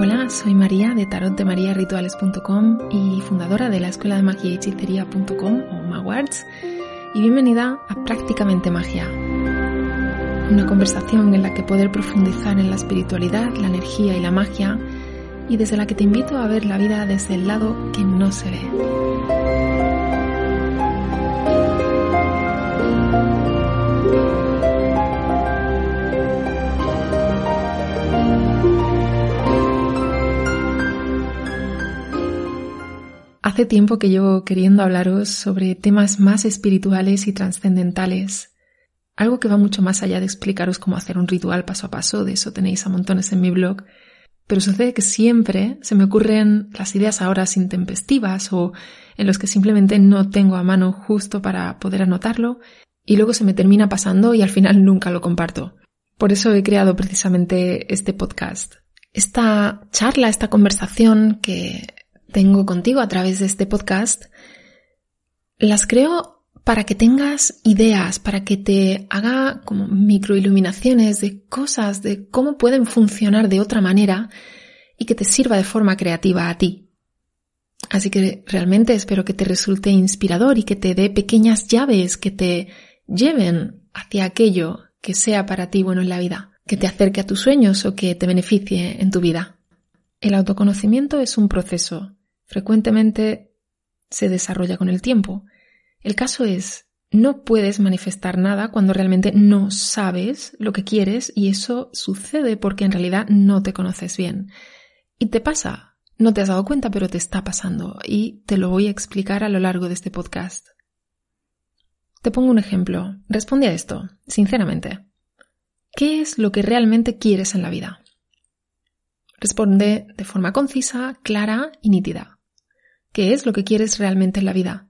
Hola, soy María de tarotdemariarituales.com y fundadora de la escuela de magia y hechicería.com o Mawards y bienvenida a Prácticamente Magia. Una conversación en la que poder profundizar en la espiritualidad, la energía y la magia y desde la que te invito a ver la vida desde el lado que no se ve. Hace tiempo que llevo queriendo hablaros sobre temas más espirituales y trascendentales. Algo que va mucho más allá de explicaros cómo hacer un ritual paso a paso, de eso tenéis a montones en mi blog. Pero sucede que siempre se me ocurren las ideas ahora intempestivas o en los que simplemente no tengo a mano justo para poder anotarlo y luego se me termina pasando y al final nunca lo comparto. Por eso he creado precisamente este podcast. Esta charla, esta conversación que tengo contigo a través de este podcast, las creo para que tengas ideas, para que te haga como microiluminaciones de cosas, de cómo pueden funcionar de otra manera y que te sirva de forma creativa a ti. Así que realmente espero que te resulte inspirador y que te dé pequeñas llaves que te lleven hacia aquello que sea para ti bueno en la vida, que te acerque a tus sueños o que te beneficie en tu vida. El autoconocimiento es un proceso frecuentemente se desarrolla con el tiempo. El caso es, no puedes manifestar nada cuando realmente no sabes lo que quieres y eso sucede porque en realidad no te conoces bien. Y te pasa, no te has dado cuenta, pero te está pasando y te lo voy a explicar a lo largo de este podcast. Te pongo un ejemplo. Responde a esto, sinceramente. ¿Qué es lo que realmente quieres en la vida? Responde de forma concisa, clara y nítida. ¿Qué es lo que quieres realmente en la vida?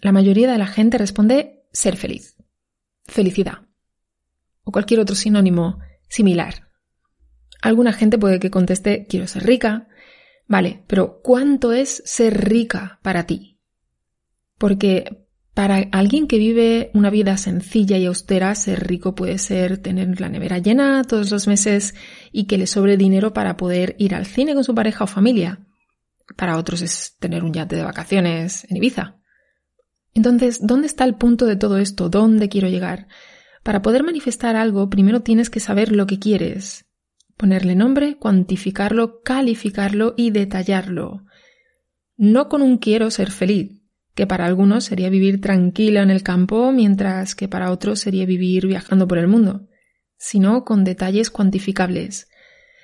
La mayoría de la gente responde ser feliz, felicidad o cualquier otro sinónimo similar. Alguna gente puede que conteste quiero ser rica. Vale, pero ¿cuánto es ser rica para ti? Porque para alguien que vive una vida sencilla y austera, ser rico puede ser tener la nevera llena todos los meses y que le sobre dinero para poder ir al cine con su pareja o familia. Para otros es tener un yate de vacaciones en Ibiza. Entonces, ¿dónde está el punto de todo esto? ¿Dónde quiero llegar? Para poder manifestar algo, primero tienes que saber lo que quieres. Ponerle nombre, cuantificarlo, calificarlo y detallarlo. No con un quiero ser feliz, que para algunos sería vivir tranquila en el campo, mientras que para otros sería vivir viajando por el mundo, sino con detalles cuantificables.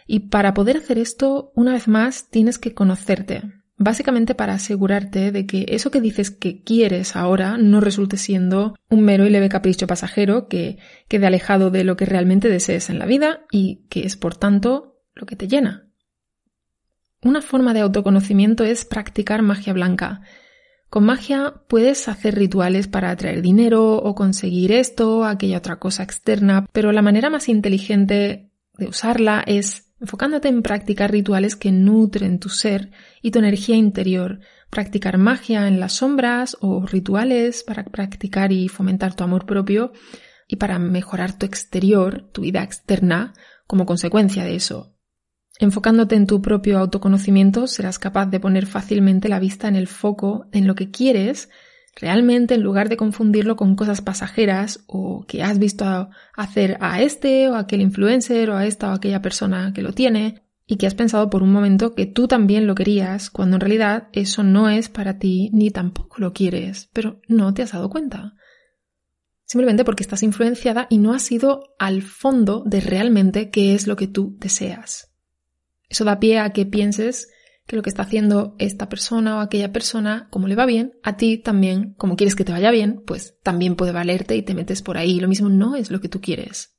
Y para poder hacer esto, una vez más, tienes que conocerte. Básicamente para asegurarte de que eso que dices que quieres ahora no resulte siendo un mero y leve capricho pasajero que quede alejado de lo que realmente desees en la vida y que es por tanto lo que te llena. Una forma de autoconocimiento es practicar magia blanca. Con magia puedes hacer rituales para atraer dinero o conseguir esto aquella otra cosa externa, pero la manera más inteligente de usarla es enfocándote en practicar rituales que nutren tu ser y tu energía interior, practicar magia en las sombras o rituales para practicar y fomentar tu amor propio y para mejorar tu exterior, tu vida externa, como consecuencia de eso. Enfocándote en tu propio autoconocimiento serás capaz de poner fácilmente la vista en el foco, en lo que quieres, realmente en lugar de confundirlo con cosas pasajeras o que has visto hacer a este o a aquel influencer o a esta o aquella persona que lo tiene y que has pensado por un momento que tú también lo querías cuando en realidad eso no es para ti ni tampoco lo quieres, pero no te has dado cuenta. Simplemente porque estás influenciada y no has ido al fondo de realmente qué es lo que tú deseas. Eso da pie a que pienses que lo que está haciendo esta persona o aquella persona, como le va bien, a ti también, como quieres que te vaya bien, pues también puede valerte y te metes por ahí. Lo mismo no es lo que tú quieres.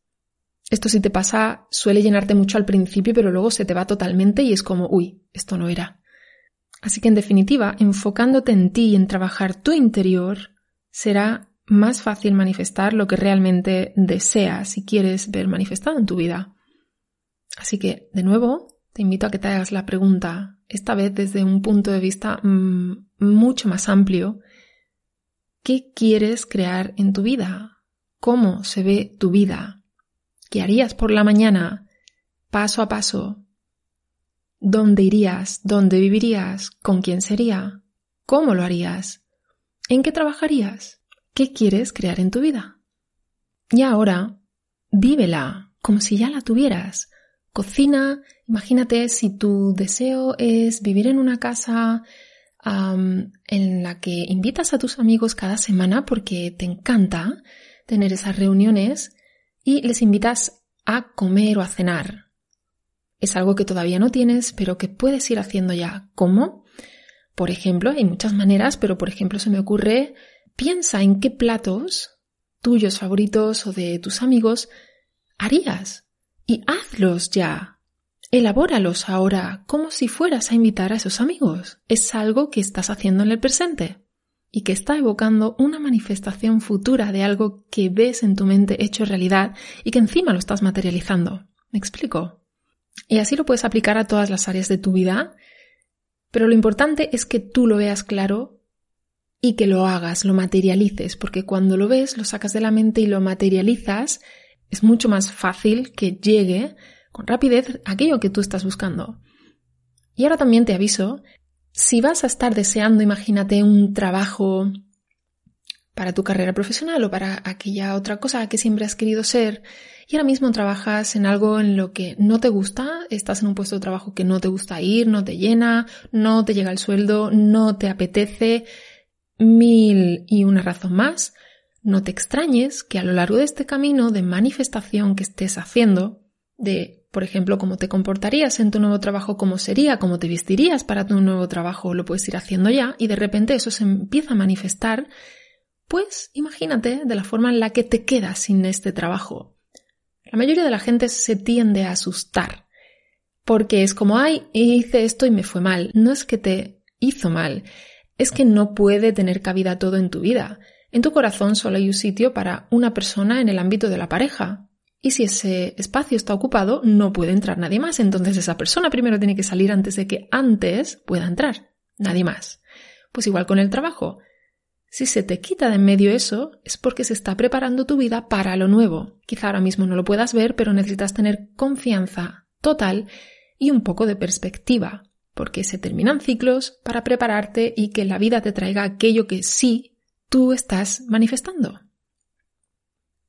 Esto si te pasa suele llenarte mucho al principio, pero luego se te va totalmente y es como, uy, esto no era. Así que en definitiva, enfocándote en ti y en trabajar tu interior, será más fácil manifestar lo que realmente deseas y quieres ver manifestado en tu vida. Así que, de nuevo, te invito a que te hagas la pregunta, esta vez desde un punto de vista mm, mucho más amplio, ¿qué quieres crear en tu vida? ¿Cómo se ve tu vida? ¿Qué harías por la mañana? Paso a paso. ¿Dónde irías? ¿Dónde vivirías? ¿Con quién sería? ¿Cómo lo harías? ¿En qué trabajarías? ¿Qué quieres crear en tu vida? Y ahora, vívela como si ya la tuvieras. Cocina, imagínate si tu deseo es vivir en una casa en la que invitas a tus amigos cada semana porque te encanta tener esas reuniones y les invitas a comer o a cenar. Es algo que todavía no tienes, pero que puedes ir haciendo ya. ¿Cómo? Por ejemplo, hay muchas maneras, pero por ejemplo se me ocurre, piensa en qué platos tuyos favoritos o de tus amigos harías y hazlos ya. Elabóralos ahora como si fueras a invitar a esos amigos. Es algo que estás haciendo en el presente y que está evocando una manifestación futura de algo que ves en tu mente hecho realidad y que encima lo estás materializando. ¿Me explico? Y así lo puedes aplicar a todas las áreas de tu vida, pero lo importante es que tú lo veas claro y que lo hagas, lo materialices, porque cuando lo ves, lo sacas de la mente y lo materializas, es mucho más fácil que llegue con rapidez aquello que tú estás buscando. Y ahora también te aviso si vas a estar deseando, imagínate, un trabajo para tu carrera profesional o para aquella otra cosa que siempre has querido ser y ahora mismo trabajas en algo en lo que no te gusta, estás en un puesto de trabajo que no te gusta ir, no te llena, no te llega el sueldo, no te apetece, mil y una razón más, no te extrañes que a lo largo de este camino de manifestación que estés haciendo, de por ejemplo, cómo te comportarías en tu nuevo trabajo, cómo sería, cómo te vestirías para tu nuevo trabajo, lo puedes ir haciendo ya y de repente eso se empieza a manifestar, pues imagínate de la forma en la que te quedas sin este trabajo. La mayoría de la gente se tiende a asustar porque es como, ay, hice esto y me fue mal. No es que te hizo mal, es que no puede tener cabida todo en tu vida. En tu corazón solo hay un sitio para una persona en el ámbito de la pareja, y si ese espacio está ocupado, no puede entrar nadie más. Entonces esa persona primero tiene que salir antes de que antes pueda entrar. Nadie más. Pues igual con el trabajo. Si se te quita de en medio eso, es porque se está preparando tu vida para lo nuevo. Quizá ahora mismo no lo puedas ver, pero necesitas tener confianza total y un poco de perspectiva, porque se terminan ciclos para prepararte y que la vida te traiga aquello que sí tú estás manifestando.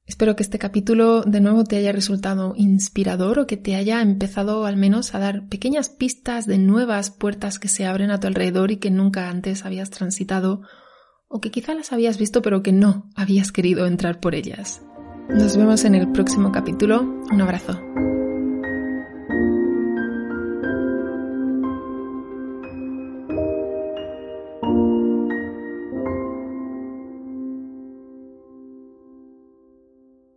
Espero que este capítulo de nuevo te haya resultado inspirador o que te haya empezado al menos a dar pequeñas pistas de nuevas puertas que se abren a tu alrededor y que nunca antes habías transitado o que quizá las habías visto pero que no habías querido entrar por ellas. Nos vemos en el próximo capítulo. Un abrazo.